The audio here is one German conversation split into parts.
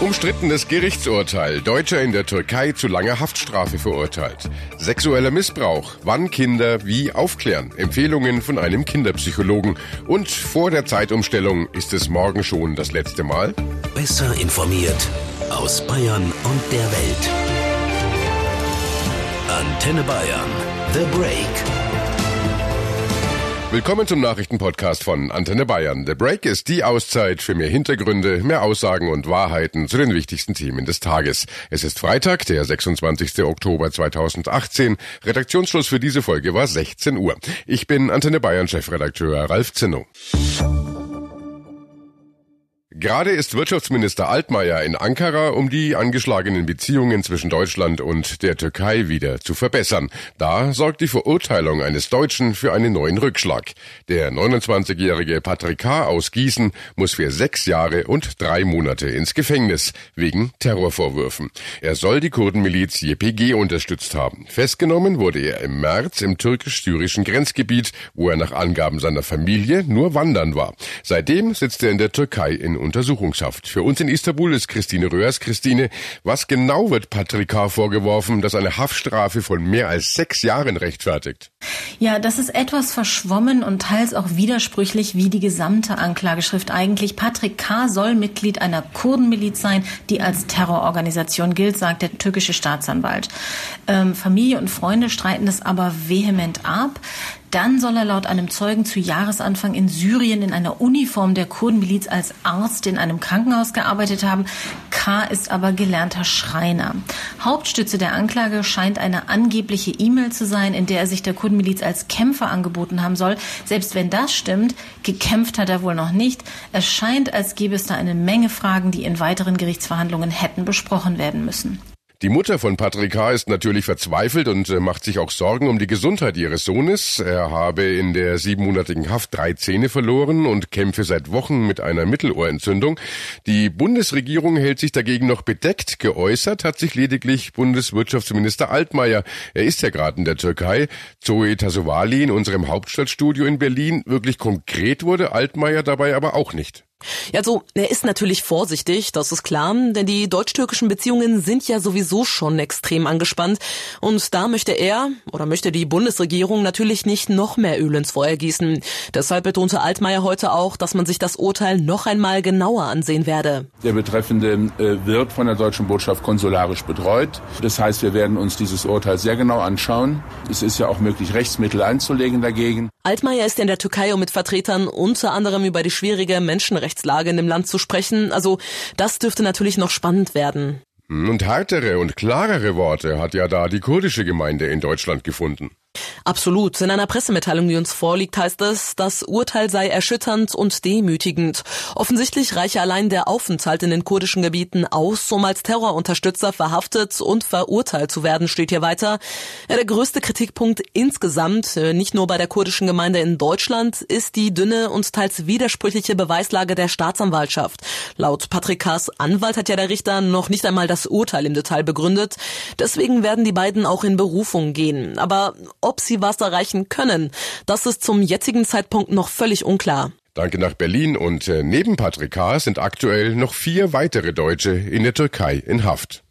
Umstrittenes Gerichtsurteil. Deutscher in der Türkei zu langer Haftstrafe verurteilt. Sexueller Missbrauch. Wann Kinder wie aufklären. Empfehlungen von einem Kinderpsychologen. Und vor der Zeitumstellung ist es morgen schon das letzte Mal. Besser informiert aus Bayern und der Welt. Antenne Bayern. The Break. Willkommen zum Nachrichtenpodcast von Antenne Bayern. The Break ist die Auszeit für mehr Hintergründe, mehr Aussagen und Wahrheiten zu den wichtigsten Themen des Tages. Es ist Freitag, der 26. Oktober 2018. Redaktionsschluss für diese Folge war 16 Uhr. Ich bin Antenne Bayern Chefredakteur Ralf Zinno. Gerade ist Wirtschaftsminister Altmaier in Ankara, um die angeschlagenen Beziehungen zwischen Deutschland und der Türkei wieder zu verbessern. Da sorgt die Verurteilung eines Deutschen für einen neuen Rückschlag. Der 29-jährige Patrick K. aus Gießen muss für sechs Jahre und drei Monate ins Gefängnis wegen Terrorvorwürfen. Er soll die Kurdenmiliz YPG unterstützt haben. Festgenommen wurde er im März im türkisch-syrischen Grenzgebiet, wo er nach Angaben seiner Familie nur wandern war. Seitdem sitzt er in der Türkei in Untersuchungshaft. Für uns in Istanbul ist Christine Röhrs. Christine, was genau wird Patrick K. vorgeworfen, das eine Haftstrafe von mehr als sechs Jahren rechtfertigt? Ja, das ist etwas verschwommen und teils auch widersprüchlich wie die gesamte Anklageschrift eigentlich. Patrick K. soll Mitglied einer Kurdenmiliz sein, die als Terrororganisation gilt, sagt der türkische Staatsanwalt. Ähm, Familie und Freunde streiten das aber vehement ab. Dann soll er laut einem Zeugen zu Jahresanfang in Syrien in einer Uniform der Kurdenmiliz als Arzt in einem Krankenhaus gearbeitet haben. K. ist aber gelernter Schreiner. Hauptstütze der Anklage scheint eine angebliche E-Mail zu sein, in der er sich der Kurdenmiliz als Kämpfer angeboten haben soll. Selbst wenn das stimmt, gekämpft hat er wohl noch nicht. Es scheint, als gäbe es da eine Menge Fragen, die in weiteren Gerichtsverhandlungen hätten besprochen werden müssen. Die Mutter von Patrick H. ist natürlich verzweifelt und äh, macht sich auch Sorgen um die Gesundheit ihres Sohnes. Er habe in der siebenmonatigen Haft drei Zähne verloren und kämpfe seit Wochen mit einer Mittelohrentzündung. Die Bundesregierung hält sich dagegen noch bedeckt. Geäußert hat sich lediglich Bundeswirtschaftsminister Altmaier. Er ist ja gerade in der Türkei. Zoe Tasovali in unserem Hauptstadtstudio in Berlin. Wirklich konkret wurde Altmaier dabei aber auch nicht. Ja, also er ist natürlich vorsichtig, das ist klar, denn die deutsch-türkischen Beziehungen sind ja sowieso schon extrem angespannt und da möchte er oder möchte die Bundesregierung natürlich nicht noch mehr Öl ins Feuer gießen. Deshalb betonte Altmaier heute auch, dass man sich das Urteil noch einmal genauer ansehen werde. Der Betreffende äh, wird von der deutschen Botschaft konsularisch betreut. Das heißt, wir werden uns dieses Urteil sehr genau anschauen. Es ist ja auch möglich, Rechtsmittel einzulegen dagegen. Altmaier ist in der Türkei, um mit Vertretern unter anderem über die schwierige Menschenrechte Menschenrechtslage in dem Land zu sprechen. Also das dürfte natürlich noch spannend werden. Und härtere und klarere Worte hat ja da die kurdische Gemeinde in Deutschland gefunden. Absolut. In einer Pressemitteilung, die uns vorliegt, heißt es, das Urteil sei erschütternd und demütigend. Offensichtlich reiche allein der Aufenthalt in den kurdischen Gebieten aus, um als Terrorunterstützer verhaftet und verurteilt zu werden, steht hier weiter. Ja, der größte Kritikpunkt insgesamt, äh, nicht nur bei der kurdischen Gemeinde in Deutschland, ist die dünne und teils widersprüchliche Beweislage der Staatsanwaltschaft. Laut Patrick Kaas Anwalt hat ja der Richter noch nicht einmal das Urteil im Detail begründet. Deswegen werden die beiden auch in Berufung gehen. Aber ob sie was erreichen können, das ist zum jetzigen Zeitpunkt noch völlig unklar. Danke nach Berlin und äh, neben Patrick K. sind aktuell noch vier weitere Deutsche in der Türkei in Haft.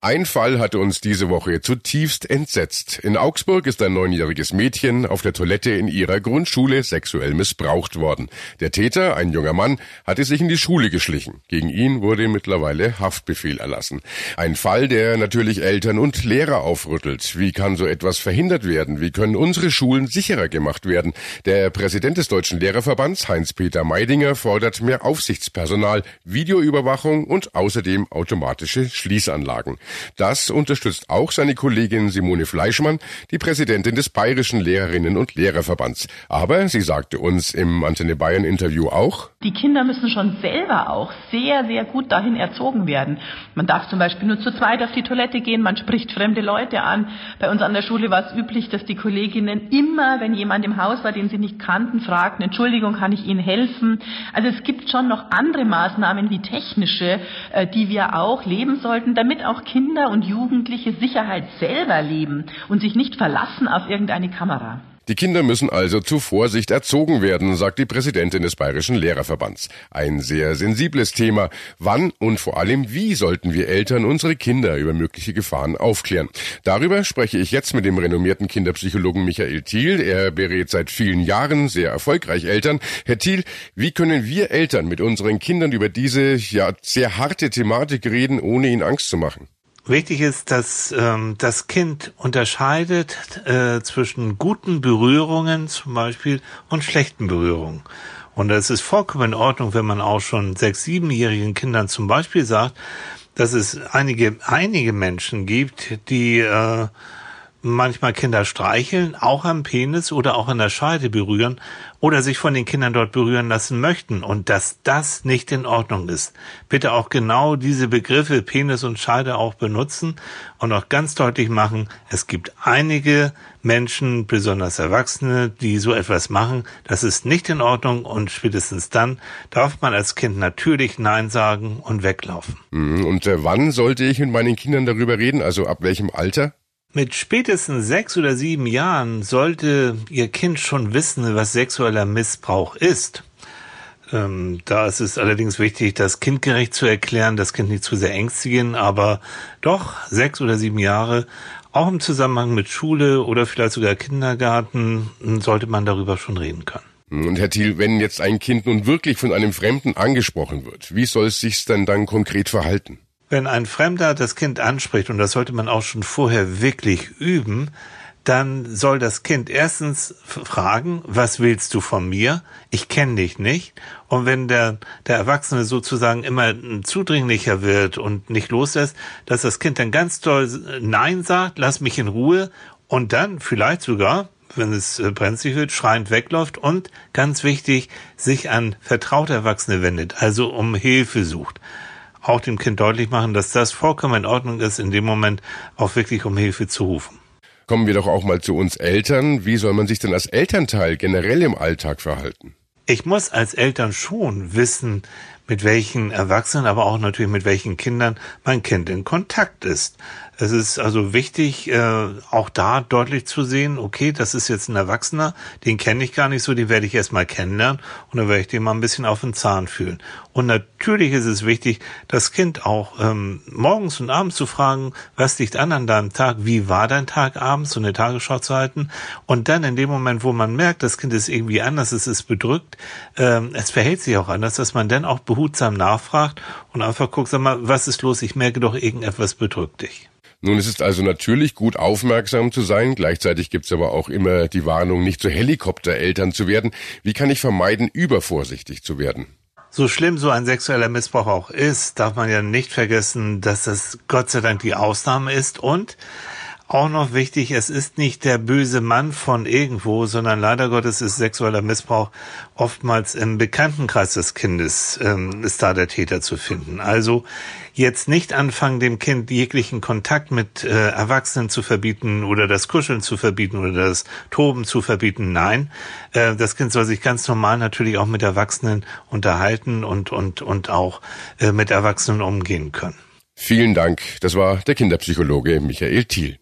Ein Fall hatte uns diese Woche zutiefst entsetzt. In Augsburg ist ein neunjähriges Mädchen auf der Toilette in ihrer Grundschule sexuell missbraucht worden. Der Täter, ein junger Mann, hatte sich in die Schule geschlichen. Gegen ihn wurde mittlerweile Haftbefehl erlassen. Ein Fall, der natürlich Eltern und Lehrer aufrüttelt. Wie kann so etwas verhindert werden? Wie können unsere Schulen sicherer gemacht werden? Der Präsident des Deutschen Lehrerverbands, Heinz-Peter Meidinger, fordert mehr Aufsichtspersonal, Videoüberwachung und außerdem automatische Schließanlagen. Das unterstützt auch seine Kollegin Simone Fleischmann, die Präsidentin des Bayerischen Lehrerinnen und Lehrerverbands. Aber sie sagte uns im Antenne Bayern Interview auch, die Kinder müssen schon selber auch sehr, sehr gut dahin erzogen werden. Man darf zum Beispiel nur zu zweit auf die Toilette gehen, man spricht fremde Leute an. Bei uns an der Schule war es üblich, dass die Kolleginnen immer, wenn jemand im Haus war, den sie nicht kannten, fragten, Entschuldigung, kann ich Ihnen helfen? Also es gibt schon noch andere Maßnahmen wie technische, äh, die wir auch leben sollten, damit auch Kinder Kinder und Jugendliche Sicherheit selber leben und sich nicht verlassen auf irgendeine Kamera. Die Kinder müssen also zu Vorsicht erzogen werden, sagt die Präsidentin des Bayerischen Lehrerverbands. Ein sehr sensibles Thema. Wann und vor allem wie sollten wir Eltern unsere Kinder über mögliche Gefahren aufklären? Darüber spreche ich jetzt mit dem renommierten Kinderpsychologen Michael Thiel. Er berät seit vielen Jahren sehr erfolgreich Eltern. Herr Thiel, wie können wir Eltern mit unseren Kindern über diese ja sehr harte Thematik reden, ohne ihnen Angst zu machen? Wichtig ist, dass ähm, das Kind unterscheidet äh, zwischen guten Berührungen zum Beispiel und schlechten Berührungen. Und es ist vollkommen in Ordnung, wenn man auch schon sechs, siebenjährigen Kindern zum Beispiel sagt, dass es einige, einige Menschen gibt, die äh, manchmal Kinder streicheln, auch am Penis oder auch an der Scheide berühren oder sich von den Kindern dort berühren lassen möchten und dass das nicht in Ordnung ist. Bitte auch genau diese Begriffe Penis und Scheide auch benutzen und auch ganz deutlich machen, es gibt einige Menschen, besonders Erwachsene, die so etwas machen. Das ist nicht in Ordnung und spätestens dann darf man als Kind natürlich Nein sagen und weglaufen. Mhm. Und äh, wann sollte ich mit meinen Kindern darüber reden? Also ab welchem Alter? Mit spätestens sechs oder sieben Jahren sollte Ihr Kind schon wissen, was sexueller Missbrauch ist. Ähm, da ist es allerdings wichtig, das kindgerecht zu erklären, das Kind nicht zu sehr ängstigen, aber doch sechs oder sieben Jahre, auch im Zusammenhang mit Schule oder vielleicht sogar Kindergarten, sollte man darüber schon reden können. Und Herr Thiel, wenn jetzt ein Kind nun wirklich von einem Fremden angesprochen wird, wie soll es sich denn dann konkret verhalten? Wenn ein Fremder das Kind anspricht, und das sollte man auch schon vorher wirklich üben, dann soll das Kind erstens fragen, was willst du von mir? Ich kenne dich nicht. Und wenn der, der Erwachsene sozusagen immer zudringlicher wird und nicht loslässt, dass das Kind dann ganz toll Nein sagt, lass mich in Ruhe und dann vielleicht sogar, wenn es äh, brenzlig wird, schreiend wegläuft und ganz wichtig, sich an vertraute Erwachsene wendet, also um Hilfe sucht auch dem Kind deutlich machen, dass das vollkommen in Ordnung ist, in dem Moment auch wirklich um Hilfe zu rufen. Kommen wir doch auch mal zu uns Eltern. Wie soll man sich denn als Elternteil generell im Alltag verhalten? Ich muss als Eltern schon wissen, mit welchen Erwachsenen, aber auch natürlich mit welchen Kindern mein Kind in Kontakt ist. Es ist also wichtig, äh, auch da deutlich zu sehen, okay, das ist jetzt ein Erwachsener, den kenne ich gar nicht so, den werde ich erstmal kennenlernen und dann werde ich den mal ein bisschen auf den Zahn fühlen. Und natürlich ist es wichtig, das Kind auch ähm, morgens und abends zu fragen, was liegt an an deinem Tag, wie war dein Tag abends, so eine Tagesschau zu halten. Und dann in dem Moment, wo man merkt, das Kind ist irgendwie anders, es ist bedrückt, ähm, es verhält sich auch anders, dass man dann auch behutsam nachfragt und einfach guckt, sag mal, was ist los, ich merke doch, irgendetwas bedrückt dich. Nun, es ist also natürlich gut, aufmerksam zu sein. Gleichzeitig gibt es aber auch immer die Warnung, nicht zu Helikoptereltern zu werden. Wie kann ich vermeiden, übervorsichtig zu werden? So schlimm so ein sexueller Missbrauch auch ist, darf man ja nicht vergessen, dass das Gott sei Dank die Ausnahme ist und auch noch wichtig, es ist nicht der böse Mann von irgendwo, sondern leider Gottes ist sexueller Missbrauch oftmals im Bekanntenkreis des Kindes ähm, ist da der Täter zu finden. Also jetzt nicht anfangen, dem Kind jeglichen Kontakt mit äh, Erwachsenen zu verbieten oder das Kuscheln zu verbieten oder das Toben zu verbieten. Nein, äh, das Kind soll sich ganz normal natürlich auch mit Erwachsenen unterhalten und und und auch äh, mit Erwachsenen umgehen können. Vielen Dank. Das war der Kinderpsychologe Michael Thiel.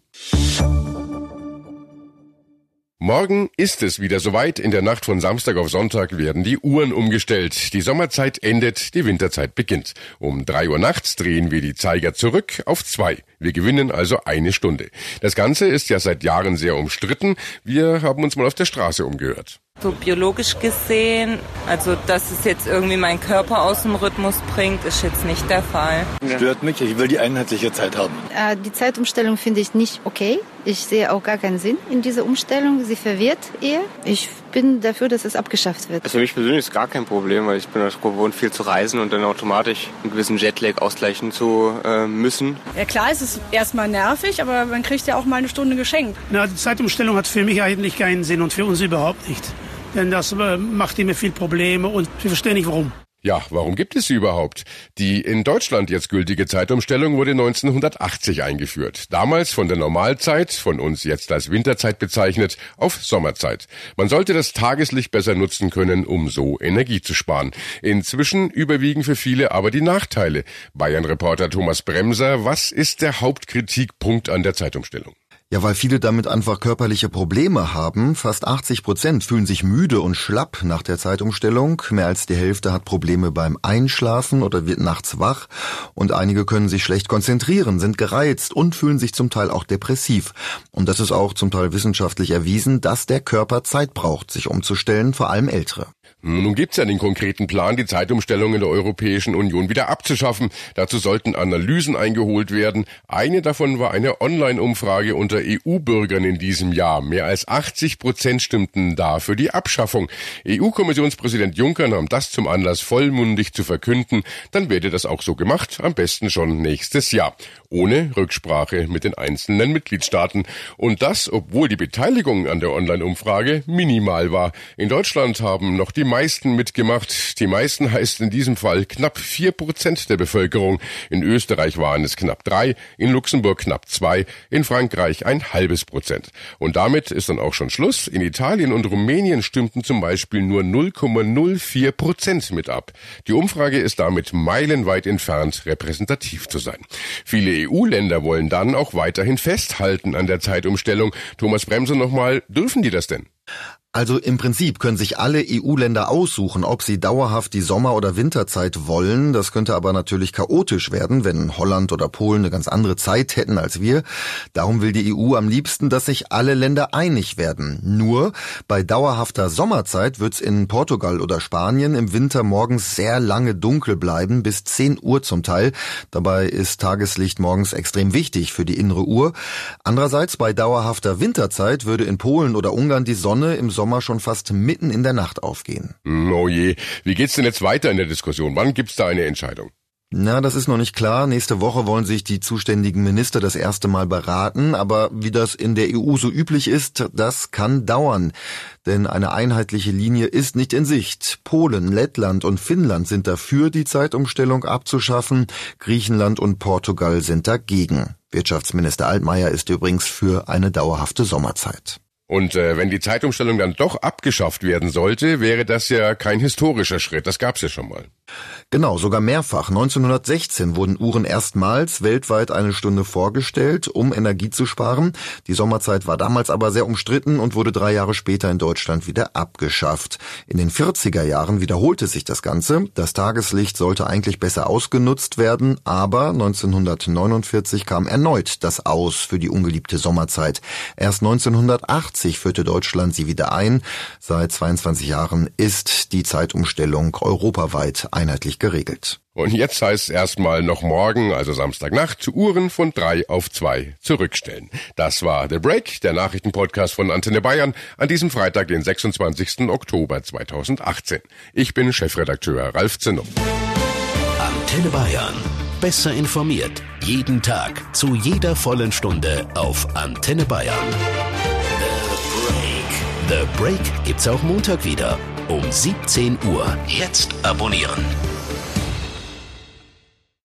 Morgen ist es wieder soweit. In der Nacht von Samstag auf Sonntag werden die Uhren umgestellt. Die Sommerzeit endet, die Winterzeit beginnt. Um drei Uhr nachts drehen wir die Zeiger zurück auf zwei. Wir gewinnen also eine Stunde. Das Ganze ist ja seit Jahren sehr umstritten. Wir haben uns mal auf der Straße umgehört. So biologisch gesehen, also dass es jetzt irgendwie meinen Körper aus dem Rhythmus bringt, ist jetzt nicht der Fall. Stört mich, ich will die einheitliche Zeit haben. Äh, die Zeitumstellung finde ich nicht okay. Ich sehe auch gar keinen Sinn in dieser Umstellung. Sie verwirrt eher. Ich bin dafür, dass es abgeschafft wird. Also für mich persönlich ist gar kein Problem, weil ich bin das gewohnt, viel zu reisen und dann automatisch einen gewissen Jetlag ausgleichen zu äh, müssen. Ja klar, es ist erstmal nervig, aber man kriegt ja auch mal eine Stunde geschenkt. Na, die Zeitumstellung hat für mich eigentlich keinen Sinn und für uns überhaupt nicht. Denn das äh, macht immer viel Probleme und wir verstehen nicht warum. Ja, warum gibt es sie überhaupt? Die in Deutschland jetzt gültige Zeitumstellung wurde 1980 eingeführt. Damals von der Normalzeit, von uns jetzt als Winterzeit bezeichnet, auf Sommerzeit. Man sollte das Tageslicht besser nutzen können, um so Energie zu sparen. Inzwischen überwiegen für viele aber die Nachteile. Bayern-Reporter Thomas Bremser, was ist der Hauptkritikpunkt an der Zeitumstellung? Ja, weil viele damit einfach körperliche Probleme haben. Fast 80 Prozent fühlen sich müde und schlapp nach der Zeitumstellung. Mehr als die Hälfte hat Probleme beim Einschlafen oder wird nachts wach. Und einige können sich schlecht konzentrieren, sind gereizt und fühlen sich zum Teil auch depressiv. Und das ist auch zum Teil wissenschaftlich erwiesen, dass der Körper Zeit braucht, sich umzustellen, vor allem Ältere. Nun gibt's ja den konkreten Plan, die Zeitumstellung in der Europäischen Union wieder abzuschaffen. Dazu sollten Analysen eingeholt werden. Eine davon war eine Online-Umfrage unter EU-Bürgern in diesem Jahr. Mehr als 80 Prozent stimmten da für die Abschaffung. EU-Kommissionspräsident Juncker nahm das zum Anlass, vollmundig zu verkünden. Dann werde das auch so gemacht, am besten schon nächstes Jahr. Ohne Rücksprache mit den einzelnen Mitgliedstaaten. Und das, obwohl die Beteiligung an der Online-Umfrage minimal war. In Deutschland haben noch die meisten mitgemacht. Die meisten heißt in diesem Fall knapp vier Prozent der Bevölkerung. In Österreich waren es knapp drei, in Luxemburg knapp zwei, in Frankreich ein halbes Prozent. Und damit ist dann auch schon Schluss. In Italien und Rumänien stimmten zum Beispiel nur 0,04 Prozent mit ab. Die Umfrage ist damit meilenweit entfernt, repräsentativ zu sein. Viele EU-Länder wollen dann auch weiterhin festhalten an der Zeitumstellung. Thomas Bremse nochmal, dürfen die das denn? Also im Prinzip können sich alle EU-Länder aussuchen, ob sie dauerhaft die Sommer- oder Winterzeit wollen. Das könnte aber natürlich chaotisch werden, wenn Holland oder Polen eine ganz andere Zeit hätten als wir. Darum will die EU am liebsten, dass sich alle Länder einig werden. Nur bei dauerhafter Sommerzeit wird's in Portugal oder Spanien im Winter morgens sehr lange dunkel bleiben, bis 10 Uhr zum Teil. Dabei ist Tageslicht morgens extrem wichtig für die innere Uhr. Andererseits bei dauerhafter Winterzeit würde in Polen oder Ungarn die Sonne im Sommer schon fast mitten in der Nacht aufgehen. Oh je. Wie geht's denn jetzt weiter in der Diskussion? Wann gibt's da eine Entscheidung? Na, das ist noch nicht klar. Nächste Woche wollen sich die zuständigen Minister das erste Mal beraten. Aber wie das in der EU so üblich ist, das kann dauern. Denn eine einheitliche Linie ist nicht in Sicht. Polen, Lettland und Finnland sind dafür, die Zeitumstellung abzuschaffen. Griechenland und Portugal sind dagegen. Wirtschaftsminister Altmaier ist übrigens für eine dauerhafte Sommerzeit. Und äh, wenn die Zeitumstellung dann doch abgeschafft werden sollte, wäre das ja kein historischer Schritt. Das gab's ja schon mal. Genau, sogar mehrfach. 1916 wurden Uhren erstmals weltweit eine Stunde vorgestellt, um Energie zu sparen. Die Sommerzeit war damals aber sehr umstritten und wurde drei Jahre später in Deutschland wieder abgeschafft. In den 40er Jahren wiederholte sich das Ganze. Das Tageslicht sollte eigentlich besser ausgenutzt werden, aber 1949 kam erneut das Aus für die ungeliebte Sommerzeit. Erst 1980 führte Deutschland sie wieder ein. Seit 22 Jahren ist die Zeitumstellung europaweit einheitlich geregelt. Und jetzt heißt es erstmal noch morgen, also Samstagnacht, Uhren von drei auf zwei zurückstellen. Das war The Break, der Nachrichtenpodcast von Antenne Bayern, an diesem Freitag, den 26. Oktober 2018. Ich bin Chefredakteur Ralf Zinno. Antenne Bayern. Besser informiert. Jeden Tag. Zu jeder vollen Stunde auf Antenne Bayern. The Break. The Break gibt's auch Montag wieder um 17 Uhr. Jetzt abonnieren.